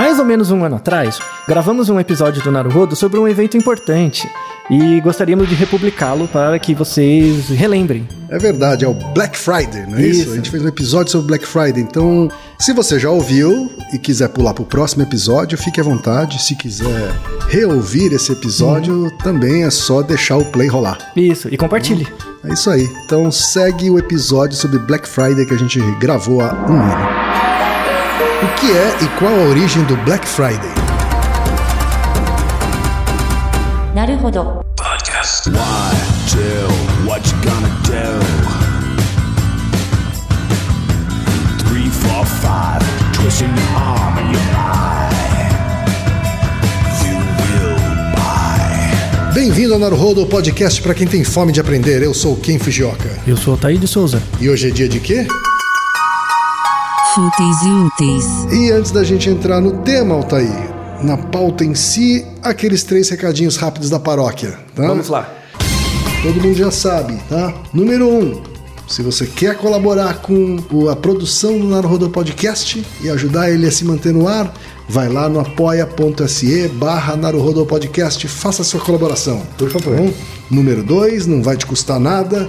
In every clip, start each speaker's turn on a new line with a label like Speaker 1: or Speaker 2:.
Speaker 1: Mais ou menos um ano atrás, gravamos um episódio do Naruhodo sobre um evento importante e gostaríamos de republicá-lo para que vocês relembrem.
Speaker 2: É verdade, é o Black Friday, não é isso?
Speaker 1: Isso.
Speaker 2: A gente fez um episódio sobre Black Friday, então se você já ouviu e quiser pular pro próximo episódio, fique à vontade. Se quiser reouvir esse episódio, também é só deixar o play rolar.
Speaker 1: Isso, e compartilhe.
Speaker 2: É isso aí. Então segue o episódio sobre Black Friday que a gente gravou há um ano. O que é e qual a origem do Black Friday?
Speaker 3: Naruhodo.
Speaker 4: Podcast. Why do what you gonna do? Three, four, five, twisting your arm and your eye. You will buy.
Speaker 2: Bem-vindo ao Naruhodo, podcast para quem tem fome de aprender. Eu sou Kim Fujioka.
Speaker 1: Eu sou Otaí de Souza.
Speaker 2: E hoje é dia de quê?
Speaker 3: Fúteis e úteis.
Speaker 2: E antes da gente entrar no tema, Altair, na pauta em si, aqueles três recadinhos rápidos da paróquia, tá?
Speaker 1: Vamos lá.
Speaker 2: Todo mundo já sabe, tá? Número um, se você quer colaborar com a produção do Naruhodo Podcast e ajudar ele a se manter no ar, vai lá no apoia.se barra Podcast, faça a sua colaboração. Por favor. número dois, não vai te custar nada,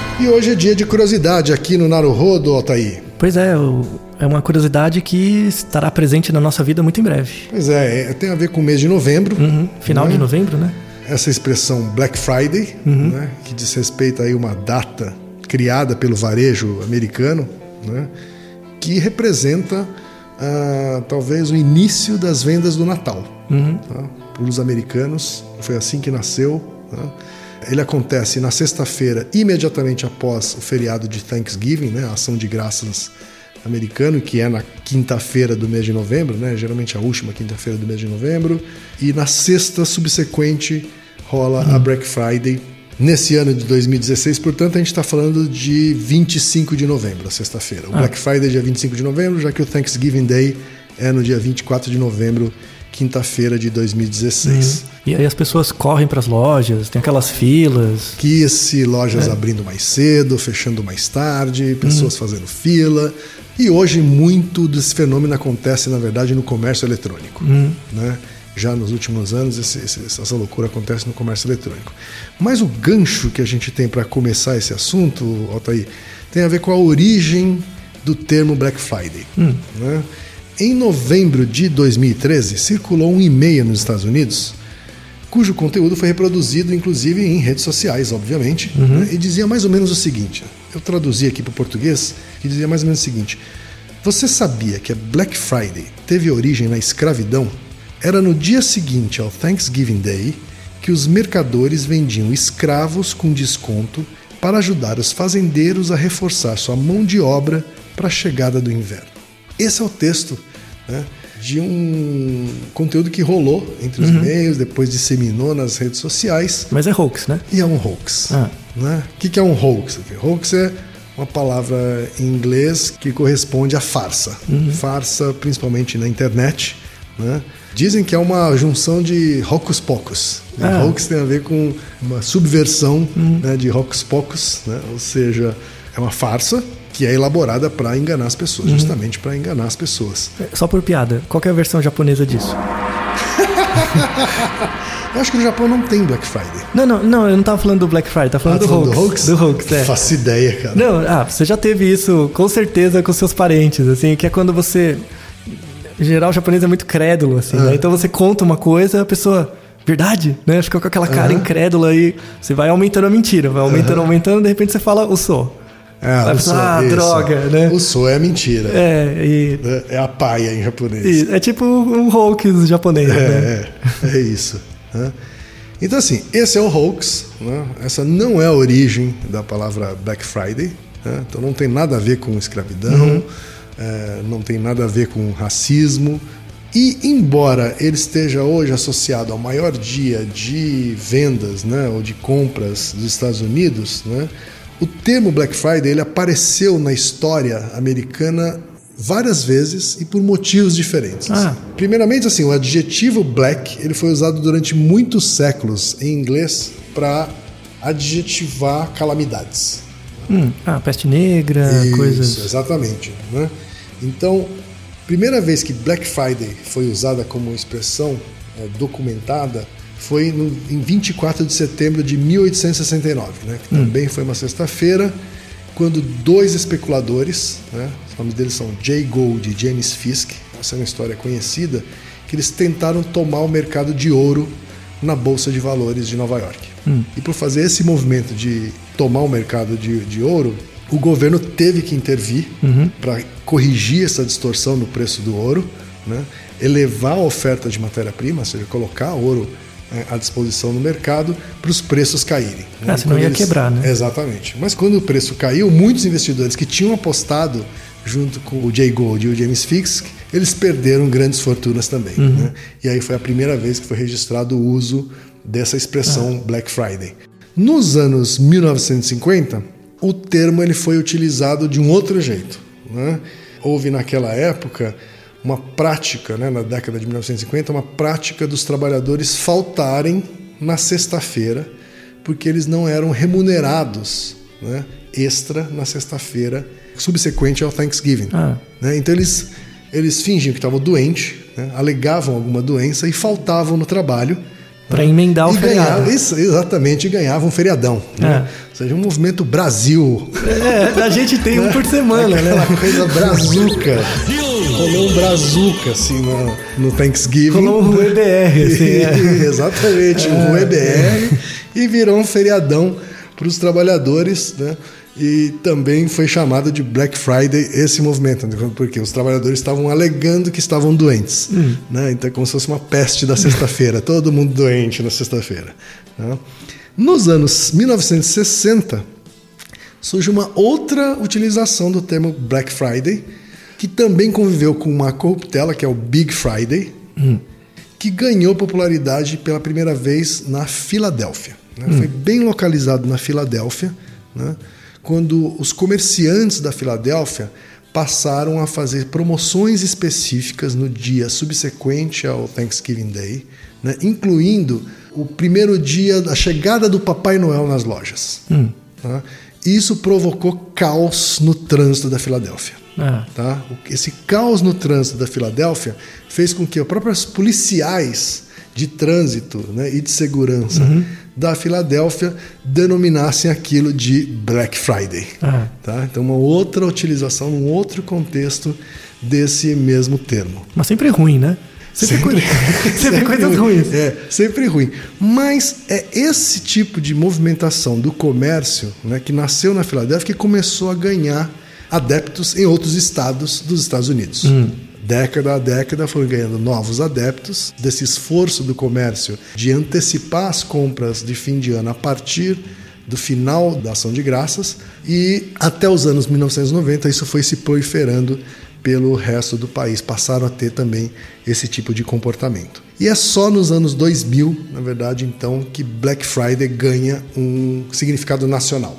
Speaker 2: E hoje é dia de curiosidade aqui no Naruhodo, Altair.
Speaker 1: Pois é, o- é uma curiosidade que estará presente na nossa vida muito em breve.
Speaker 2: Pois é, é, tem a ver com o mês de novembro.
Speaker 1: Uhum, Final de novembro, né?
Speaker 2: essa expressão Black Friday, né, que diz respeito a uma data criada pelo varejo americano, né, que representa ah, talvez o início das vendas do Natal. Tá? Para os americanos, foi assim que nasceu. tá? Ele acontece na sexta-feira, imediatamente após o feriado de Thanksgiving, né, a ação de graças americano, que é na quinta-feira do mês de novembro, né? geralmente a última quinta-feira do mês de novembro, e na sexta subsequente rola a Black Friday. Nesse ano de 2016, portanto, a gente está falando de 25 de novembro, a sexta-feira. O Black Friday é dia 25 de novembro, já que o Thanksgiving Day é no dia 24 de novembro, quinta-feira de 2016.
Speaker 1: E aí as pessoas correm para as lojas, tem aquelas filas.
Speaker 2: que se lojas abrindo mais cedo, fechando mais tarde, pessoas fazendo fila. E hoje muito desse fenômeno acontece, na verdade, no comércio eletrônico. Né? Já nos últimos anos, esse- esse- essa loucura acontece no comércio eletrônico. Mas o gancho que a gente tem para começar esse assunto, Altair, tem a ver com a origem do termo Black Friday. né? Em novembro de 2013, circulou um e-mail nos Estados Unidos cujo conteúdo foi reproduzido, inclusive, em redes sociais, obviamente, né? e dizia mais ou menos o seguinte: eu traduzi aqui para o português, que dizia mais ou menos o seguinte: Você sabia que a Black Friday teve origem na escravidão? Era no dia seguinte ao Thanksgiving Day que os mercadores vendiam escravos com desconto para ajudar os fazendeiros a reforçar sua mão de obra para a chegada do inverno. Esse é o texto né, de um conteúdo que rolou entre os meios, depois disseminou nas redes sociais,
Speaker 1: Mas é hoax, né?
Speaker 2: e é um hoax.
Speaker 1: Ah.
Speaker 2: Né? O que é um hoax? Hoax é uma palavra em inglês que corresponde a farsa. Farsa, principalmente na internet. Né? Dizem que é uma junção de hocus pocus. né?
Speaker 1: Ah.
Speaker 2: Hoax tem a ver com uma subversão né, de hocus pocus, né? ou seja, é uma farsa que é elaborada para enganar as pessoas, justamente para enganar as pessoas.
Speaker 1: É, Só por piada. Qual é a versão japonesa disso?
Speaker 2: Eu acho que no Japão não tem Black Friday.
Speaker 1: Não, não, não, eu não tava falando do Black Friday, tava falando,
Speaker 2: Tá falando
Speaker 1: do, hoax, do hoax. é.
Speaker 2: Faço ideia, cara.
Speaker 1: Não, ah, você já teve isso com certeza com seus parentes, assim, que é quando você. Em geral, o japonês é muito crédulo, assim,
Speaker 2: Ah.
Speaker 1: né? Então você conta uma coisa, a pessoa. Verdade? Né? Fica com aquela cara incrédula e você vai aumentando a mentira, vai aumentando, aumentando, de repente você fala o sou.
Speaker 2: É,
Speaker 1: ah,
Speaker 2: isso.
Speaker 1: droga, né?
Speaker 2: O so é mentira.
Speaker 1: É, e,
Speaker 2: É, é a paia em japonês.
Speaker 1: e é tipo um hoax japonês, né?
Speaker 2: É, é, é isso. né? Então, assim, esse é o hoax. né? Essa não é a origem da palavra Black Friday. né? Então, não tem nada a ver com escravidão, é, não tem nada a ver com racismo. E embora ele esteja hoje associado ao maior dia de vendas, né, ou de compras dos Estados Unidos, né, o termo Black Friday ele apareceu na história americana várias vezes e por motivos diferentes.
Speaker 1: Ah.
Speaker 2: Primeiramente, assim, o adjetivo black ele foi usado durante muitos séculos em inglês para adjetivar calamidades.
Speaker 1: Hum, ah, peste negra,
Speaker 2: Isso,
Speaker 1: coisas.
Speaker 2: exatamente. Né? Então, primeira vez que Black Friday foi usada como expressão eh, documentada foi no, em 24 de setembro de 1869, né? que também foi uma sexta-feira, quando dois especuladores, né? os nomes deles são Jay Gould e James Fisk, essa é uma história conhecida, que eles tentaram tomar o mercado de ouro na Bolsa de Valores de Nova York. E por fazer esse movimento de tomar o mercado de, de ouro, o governo teve que intervir para corrigir essa distorção no preço do ouro, né? elevar a oferta de matéria-prima, ou seja, colocar ouro à disposição no mercado para os preços caírem.
Speaker 1: Ah, senão
Speaker 2: Quando
Speaker 1: ia quebrar, né?
Speaker 2: Exatamente. Mas quando o preço caiu, muitos investidores que tinham apostado junto com o Jay Gould e o James Fisk, eles perderam grandes fortunas também. né? E aí foi a primeira vez que foi registrado o uso dessa expressão Black Friday. Nos anos 1950, o termo ele foi utilizado de um outro jeito. né? Houve naquela época uma prática, né, na década de 1950, uma prática dos trabalhadores faltarem na sexta-feira porque eles não eram remunerados né, extra na sexta-feira subsequente ao Thanksgiving.
Speaker 1: Ah.
Speaker 2: né? Então eles, eles fingiam que estavam doentes, né, alegavam alguma doença e faltavam no trabalho.
Speaker 1: Pra emendar o
Speaker 2: e
Speaker 1: feriado.
Speaker 2: isso, exatamente, e ganhavam um feriadão. né? Ou seja, um movimento Brasil.
Speaker 1: É, a gente tem um por semana, né?
Speaker 2: Aquela coisa brazuca. Rolou um brazuca, assim, no, no Thanksgiving.
Speaker 1: Rolou um EBR, assim, é.
Speaker 2: Exatamente, um EBR. E virou um feriadão para os trabalhadores, né? E também foi chamado de Black Friday esse movimento, né? porque os trabalhadores estavam alegando que estavam doentes. Né? Então é como se fosse uma peste da sexta-feira, todo mundo doente na sexta-feira. né? Nos anos 1960, surge uma outra utilização do termo Black Friday, que também conviveu com uma corruptela, que é o Big Friday, que ganhou popularidade pela primeira vez na Filadélfia. né? Foi bem localizado na Filadélfia, né? quando os comerciantes da Filadélfia passaram a fazer promoções específicas no dia subsequente ao Thanksgiving Day, né? incluindo o primeiro dia da chegada do Papai Noel nas lojas. Tá? Isso provocou caos no trânsito da Filadélfia.
Speaker 1: Ah.
Speaker 2: Tá? Esse caos no trânsito da Filadélfia fez com que os próprios policiais de trânsito né, e de segurança da Filadélfia denominassem aquilo de Black Friday.
Speaker 1: Ah.
Speaker 2: Tá? Então, uma outra utilização, um outro contexto desse mesmo termo.
Speaker 1: Mas sempre ruim, né? Sempre,
Speaker 2: Sempre-
Speaker 1: coisa- sempre coisas
Speaker 2: ruim.
Speaker 1: ruins.
Speaker 2: É, sempre ruim. Mas é esse tipo de movimentação do comércio né, que nasceu na Filadélfia que começou a ganhar adeptos em outros estados dos Estados Unidos. Década a década foram ganhando novos adeptos desse esforço do comércio de antecipar as compras de fim de ano a partir do final da ação de graças e até os anos 1990 isso foi se proliferando pelo resto do país. Passaram a ter também esse tipo de comportamento. E é só nos anos 2000, na verdade, então, que Black Friday ganha um significado nacional.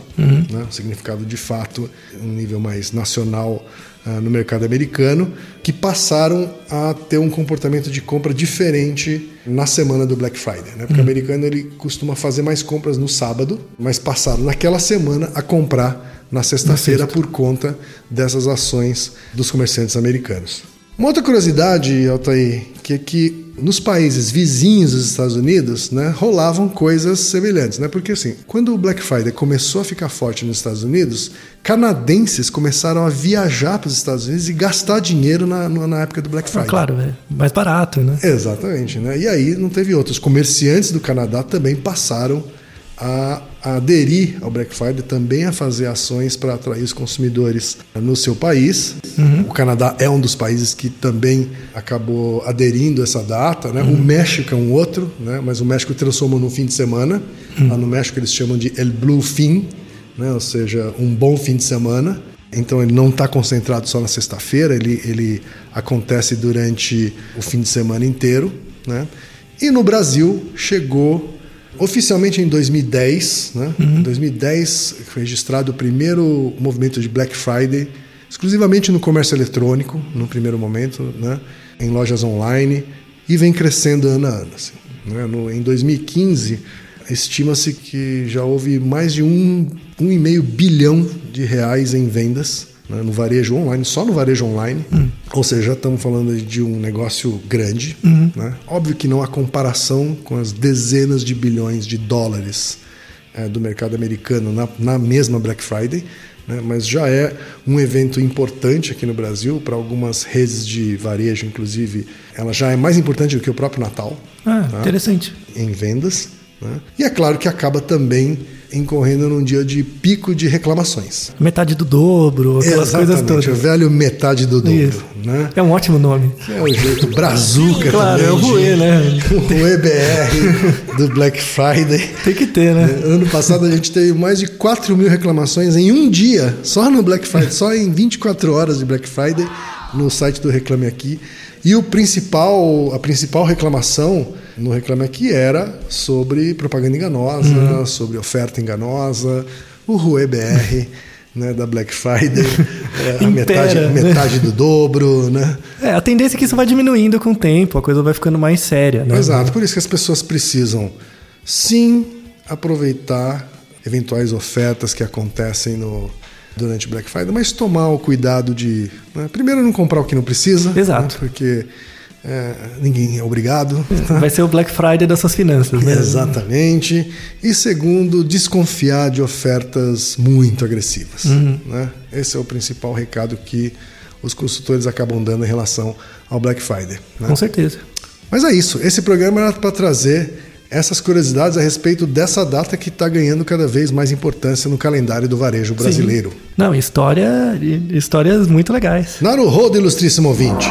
Speaker 2: Né? Um significado de fato, um nível mais nacional ah, no mercado americano, que passaram a ter um comportamento de compra diferente na semana do Black Friday. Né? Porque o americano ele costuma fazer mais compras no sábado, mas passaram naquela semana a comprar na sexta-feira por conta dessas ações dos comerciantes americanos. Uma outra curiosidade, Altair, que é que nos países vizinhos dos Estados Unidos, né, rolavam coisas semelhantes, né? Porque assim, quando o Black Friday começou a ficar forte nos Estados Unidos, canadenses começaram a viajar para os Estados Unidos e gastar dinheiro na, na época do Black
Speaker 1: Ah,
Speaker 2: Friday.
Speaker 1: claro, é mais barato, né?
Speaker 2: Exatamente, né? E aí não teve outros. Comerciantes do Canadá também passaram a, aderir ao Black Friday, também a fazer ações para atrair os consumidores no seu país. O Canadá é um dos países que também acabou aderindo a essa data, né? O México é um outro, né? Mas o México transformou num fim de semana. Lá no México eles chamam de El Blue Fin, né? Ou seja, um bom fim de semana. Então ele não está concentrado só na sexta-feira, ele, ele acontece durante o fim de semana inteiro. Né? E no Brasil chegou oficialmente em 2010. Né? Em 2010 foi registrado o primeiro movimento de Black Friday, exclusivamente no comércio eletrônico, no primeiro momento, né? em lojas online, e vem crescendo ano a ano. assim, né? No- em 2015, estima-se que já houve mais de um, um e meio bilhão de reais em vendas né? no varejo online, só no varejo online. Ou seja, já estamos falando de um negócio grande. Né? Óbvio que não há comparação com as dezenas de bilhões de dólares eh, do mercado americano na, na mesma Black Friday, né? mas já é um evento importante aqui no Brasil, para algumas redes de varejo, inclusive, ela já é mais importante do que o próprio Natal
Speaker 1: Ah,
Speaker 2: Tá.
Speaker 1: interessante.
Speaker 2: em vendas. Né? E é claro que acaba também incorrendo num dia de pico de reclamações.
Speaker 1: Metade do dobro, aquelas coisas
Speaker 2: Exatamente, o
Speaker 1: todas.
Speaker 2: velho metade do dobro.
Speaker 1: Isso.
Speaker 2: Né?
Speaker 1: É um ótimo nome.
Speaker 2: É o jeito brazuca
Speaker 1: Claro,
Speaker 2: também.
Speaker 1: é o Rue, né?
Speaker 2: O EBR do Black Friday.
Speaker 1: Tem que ter, né?
Speaker 2: Ano passado a gente teve mais de 4 mil reclamações em um dia, só no Black Friday, só em 24 horas de Black Friday, no site do Reclame Aqui. E o principal, a principal reclamação no Reclame Aqui era sobre propaganda enganosa, sobre oferta enganosa, o Rue BR né, da Black Friday, é, a metade,
Speaker 1: né?
Speaker 2: metade do dobro, né?
Speaker 1: É, a tendência é que isso vai diminuindo com o tempo, a coisa vai ficando mais séria, né?
Speaker 2: Exato, por isso que as pessoas precisam sim aproveitar eventuais ofertas que acontecem no, durante Black Friday, mas tomar o cuidado de, né, primeiro, não comprar o que não precisa,
Speaker 1: Exato.
Speaker 2: né, porque é, ninguém é obrigado. tá?
Speaker 1: Vai ser o Black Friday das suas finanças, né?
Speaker 2: Exatamente. E segundo, desconfiar de ofertas muito agressivas.
Speaker 1: Uhum.
Speaker 2: Né? Esse é o principal recado que os consultores acabam dando em relação ao Black Friday. né?
Speaker 1: Com certeza.
Speaker 2: Mas é isso. Esse programa era para trazer essas curiosidades a respeito dessa data que está ganhando cada vez mais importância no calendário do varejo brasileiro.
Speaker 1: Sim. Não, história, histórias muito legais.
Speaker 2: Naruhodo, ilustríssimo ouvinte.